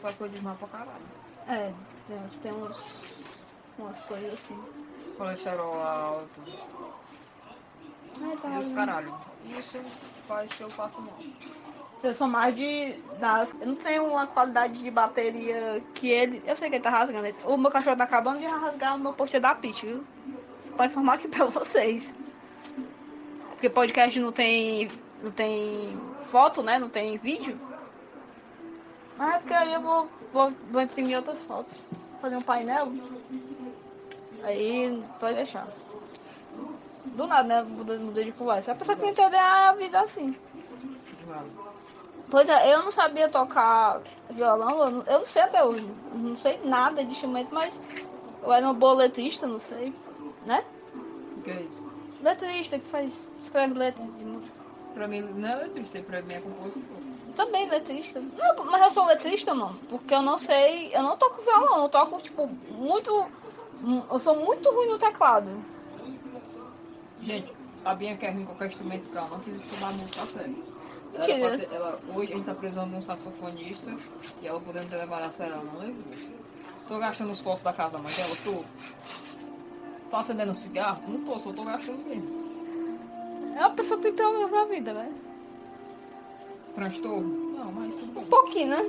sabe que eu digo mal pra caralho. É, tem, uns- tem uns, umas coisas assim. Colesterol alto. Ai, tá E os caralho. Isso faz que eu passo mal. Eu sou mais de. Das, eu não tenho uma qualidade de bateria que ele. Eu sei que ele tá rasgando. O meu cachorro tá acabando de rasgar o meu poster da Pitch, viu? Você pode informar aqui pra vocês. Porque podcast não tem. não tem foto, né? Não tem vídeo. Mas é porque aí eu vou, vou, vou imprimir outras fotos. Fazer um painel. Aí pode deixar. Do nada, né? Mudei, mudei de conversa. A pessoa que entender a vida assim. Pois é, eu não sabia tocar violão, eu não, sei até hoje. Eu não sei nada de instrumento, mas eu era uma boa letrista, não sei. Né? O que é isso? Letrista que faz. escreve letras de música. Pra mim não é letrista, pra mim é compositor. Também letrista. Não, mas eu sou letrista, mano. Porque eu não sei. Eu não toco violão, eu toco, tipo, muito. Eu sou muito ruim no teclado. Gente, a Binha quer vir em qualquer instrumento porque ela não quis estudar música a sério. Ela, Mentira. ter- ela- hoje a gente tá precisando de um saxofonista e ela podendo ter levado a sério, ela não levou. Tô gastando os postos da casa da mãe dela, tô. Tô acendendo um cigarro? Não tô, só tô gastando mesmo. É uma pessoa que tem problemas na vida, né? Transtorno? Não, mas tudo Um bem. pouquinho, né?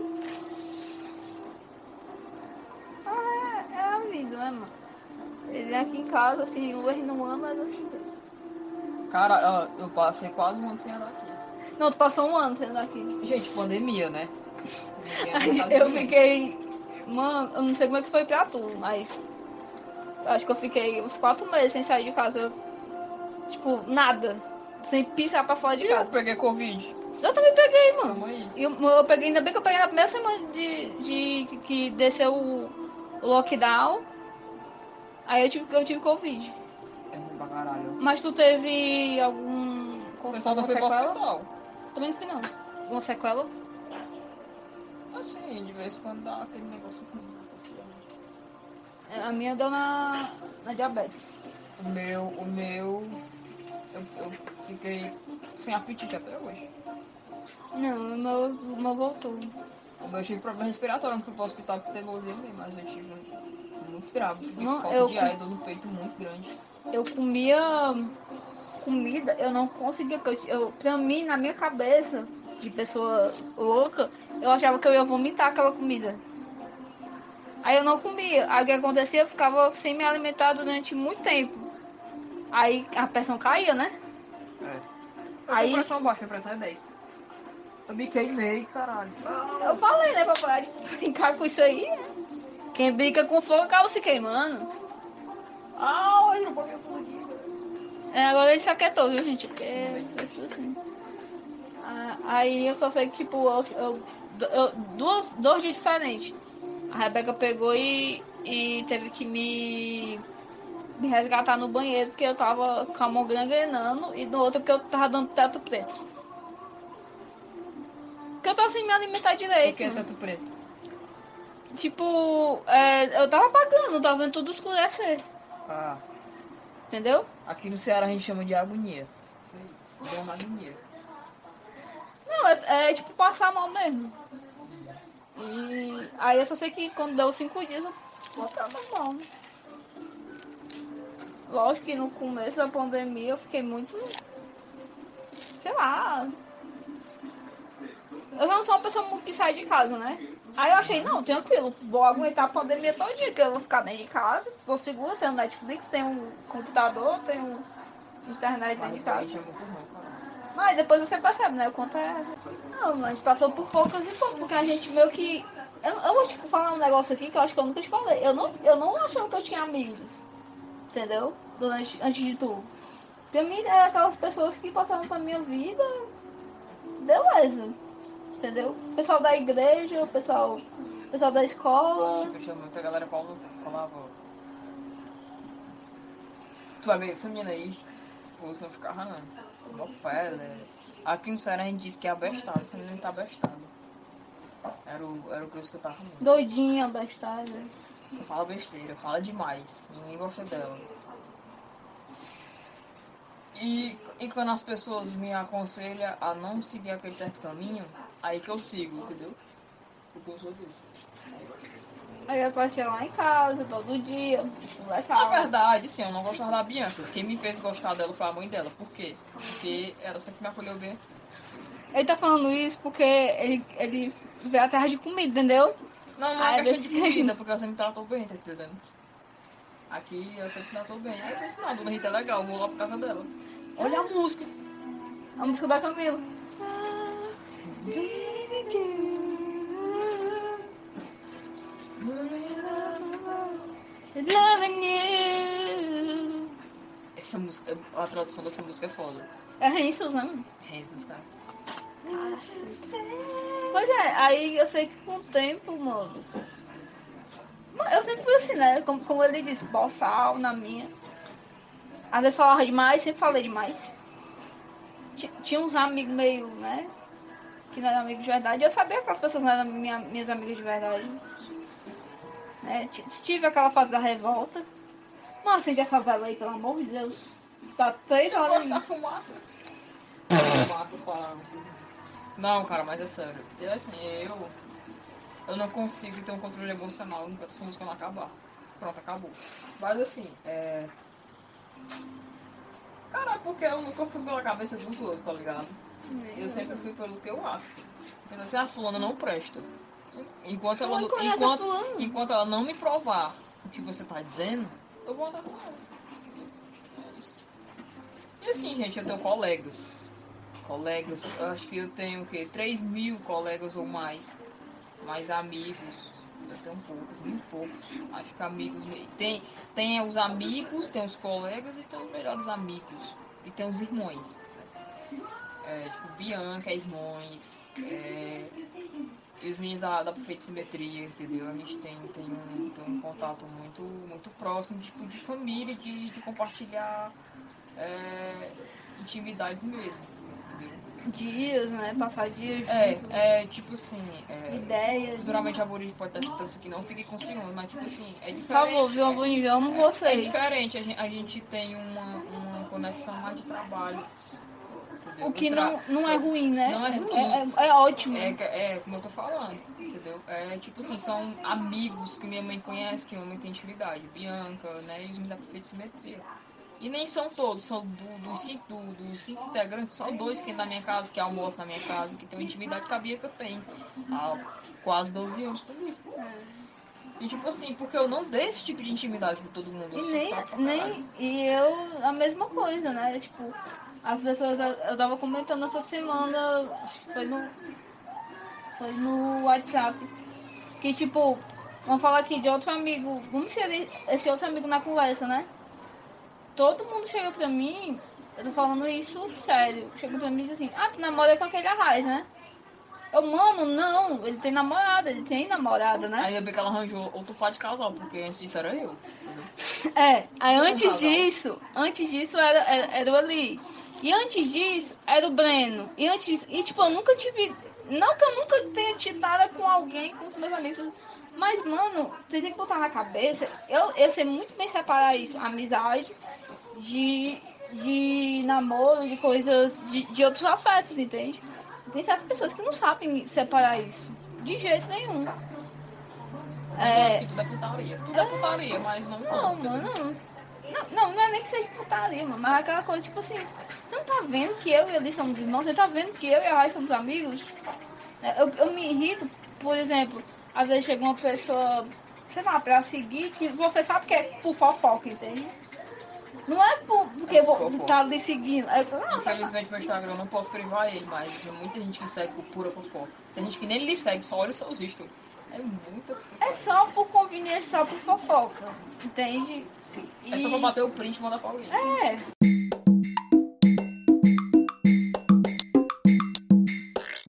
Ah, é, é a vida, né, mano? Ele é aqui em casa, assim, hoje não anda, mas assim. Cara, eu passei quase um ano sem andar aqui. Não, tu passou um ano sendo aqui. Gente, pandemia, né? Anda eu fiquei. Mano, eu não sei como é que foi pra tu, mas. Acho que eu fiquei uns quatro meses sem sair de casa. Tipo, nada. Sem pisar pra fora de E eu casa. peguei Covid. Eu também peguei, mano. Eu, eu peguei, ainda bem que eu peguei na primeira semana de, de que- que desceu o, o lockdown. Aí eu tive, eu tive Covid. É ruim pra caralho. Mas tu teve algum. O pessoal não foi pro hospital. Também não fui não. Alguma sequela? Assim, de vez em quando dá aquele negócio ruim. É, A minha deu na, na diabetes. O meu, o meu, eu, eu fiquei sem apetite até hoje. Não, o meu, o meu voltou. O meu eu tive problema respiratório, não fui pro hospital por teimosia mesmo, mas eu tive muito grave. Não, falta eu de com- ar e dor no peito muito grande. Eu comia comida, eu não conseguia. Eu, eu, pra mim, na minha cabeça, de pessoa louca, eu achava que eu ia vomitar aquela comida. Aí eu não comia. Aí o que acontecia? Eu ficava sem me alimentar durante muito tempo. Aí a pressão caía, né? É. Aí... A pressão baixa, a pressão é 10. Eu me queimei, caralho. Eu falei, né, pra parar de brincar com isso aí, né? Quem brinca com fogo acaba se queimando. Ah, olha, não pode. É, agora ele se aquietou, viu, gente? Porque é assim. Ah, aí eu só sei que, tipo, eu, eu- eu- duas, dois dias diferentes. A Rebeca pegou e, e teve que me, me resgatar no banheiro porque eu tava com a mão gangrenando e no outro porque eu tava dando teto preto. Porque eu tava sem me alimentar direito. que é tanto preto? Tipo, é, eu tava apagando, tava vendo tudo escurecer. Ah, Entendeu? aqui no Ceará a gente chama de agonia. Isso aí, agonia. Não, é, é tipo passar mal mesmo. E aí eu só sei que quando deu cinco dias eu tava mal. né? Lógico que no começo da pandemia eu fiquei muito. Sei lá. Eu já não sou uma pessoa que sai de casa, né? Aí eu achei, não, tranquilo, vou aguentar a pandemia todo dia, que eu vou ficar dentro de casa, vou seguro, tenho Netflix, tenho um computador, tenho internet dentro de casa. Mas depois você percebe, né? O quanto é. Não, mas gente passou por poucas e poucas, porque a gente meio que. Eu, eu vou te falar um negócio aqui que eu acho que eu nunca te falei. Eu não, eu não achava que eu tinha amigos. Entendeu? Durante, antes de tudo. Pra mim eram aquelas pessoas que passavam pra minha vida. Beleza. Entendeu? O pessoal da igreja, o pessoal, o pessoal da escola. Eu chamo muita galera Paulo falava. Tu vai ver essa menina aí, você não fé, né? Aqui no Ceará a gente diz que é abestado, essa menina tá abestada. Era o, era o que eu escutava muito. Doidinha, bestada. Só fala besteira, fala demais. Ninguém gosta dela. E, e quando as pessoas me aconselham a não seguir aquele certo caminho, aí que eu sigo, entendeu? Porque eu sou disso. Aí eu passei lá em casa todo dia, Na conversava. verdade, sim, eu não gostava da Bianca. Quem me fez gostar dela foi a mãe dela. Por quê? Porque ela sempre me acolheu bem. Ele tá falando isso porque ele, ele veio atrás de comida, entendeu? Não, não é questão de comida, porque ela sempre me tratou bem, tá entendendo? Aqui ela sempre me tratou bem. Aí eu disse, não, a Dona Rita é legal, vou lá pra casa dela. Olha a música. A música da Camila. Essa música, a tradução dessa música é foda. É Renny Suzano. Jesus, cara. Pois é, aí eu sei que com o tempo, mano. Mano, Eu sempre fui assim, né? Como, como ele disse, boçal na minha. Às vezes falava demais, sempre falei demais. Ti- Tinha uns amigos meio, né? Que não eram amigos de verdade. Eu sabia que aquelas pessoas não eram minha, minhas amigas de verdade. Né? Ti- Tive aquela fase da revolta. Mano, acende essa vela aí, pelo amor de Deus. Tá três Eu horas. gosto da fumaça. Falaram. Não, cara, mas é sério. E assim, eu. Eu não consigo ter um controle emocional enquanto essa música não acabar. Pronto, acabou. Mas assim, é. Cara, é porque eu nunca fui pela cabeça dos outros, tá ligado? Eu sempre fui pelo que eu acho. Então, assim, a fulana não presta. Enquanto ela, não enquanto, enquanto ela não me provar o que você tá dizendo, eu vou andar com ela. É isso. E assim, gente, eu tenho colegas. Colegas, eu acho que eu tenho o quê? 3 mil colegas ou mais. Mais amigos. Eu tenho poucos, muito poucos. Acho que amigos. Tem, tem os amigos, tem os colegas e tem os melhores amigos. E tem os irmãos. É, tipo, Bianca, irmãos. É, e os meninos da, da Prefeita Simetria, entendeu? A gente tem, tem, um, tem um contato muito, muito próximo, tipo, de família, de, de compartilhar é, intimidades mesmo? Dias, né? Passar dias É, juntos. é tipo assim, é, Ideias. futuramente a Aborígene pode estar escutando isso aqui, não fique com ciúmes, mas tipo assim, é Por diferente. favor, viu? Eu amo É vocês. diferente, a gente, a gente tem uma, uma conexão mais de trabalho. entendeu? O que não, não é ruim, né? Não é ruim. É, é- é ótimo. É, é como eu tô falando, entendeu? É tipo assim, são amigos que minha mãe conhece, que minha mãe tem intimidade. Bianca, né? E os meninos da Perfeita Simetria. E nem são todos, são do- dos cinco, do- dos cinco integrantes, só dois que na minha casa, que almoçam na minha casa, que tem uma intimidade que a Bianca tem há quase 12 anos comigo. E tipo assim, porque eu não dei esse tipo de intimidade com todo mundo. E sou nem, nem. E eu, a mesma coisa, né? Tipo, as pessoas. Eu tava comentando essa semana, acho que foi no. Foi no WhatsApp. Que tipo, vamos falar aqui de outro amigo. Vamos ser esse outro amigo na conversa, né? Todo mundo chega pra mim, eu tô falando isso sério. Chega pra mim e diz assim, ah, tu namora com aquele arraiz, né? Eu, mano, não, ele tem namorada, ele tem namorada, né? Ainda bem que ela arranjou outro pai de casal, porque antes disso era eu. É, aí Vocês antes disso, antes disso era, era, era o Eli. E antes disso era o Breno. E antes. E tipo, eu nunca tive. Não que eu nunca tenha tido nada com alguém, com os meus amigos. Mas, mano, você tem que botar na cabeça. Eu, eu sei muito bem separar isso. Amizade de, de namoro, de coisas. De, de outros afetos, entende? Tem certas pessoas que não sabem separar isso. De jeito nenhum. É. tudo é putaria. Tudo é putaria, mas não Não, mano, não. Não, não é nem que seja putaria, mano, mas é aquela coisa, tipo assim, você não tá vendo que eu e ele somos irmãos? Você tá vendo que eu e a Rai somos amigos? É, Eu, eu me irrito, por exemplo, às vezes chega uma pessoa, sei lá, pra seguir, que você sabe que é por fofoca, entende? Não é por, porque É por vou fofoca. tá lhe seguindo. É, não, Infelizmente meu Instagram eu não posso privar ele, mas tem muita gente que segue por pura fofoca. Tem gente que nem lhe segue, só olha os seus stories. É muita é só por conveniência, só por fofoca, entende? É só pra bater o print e mandar pra alguém. É,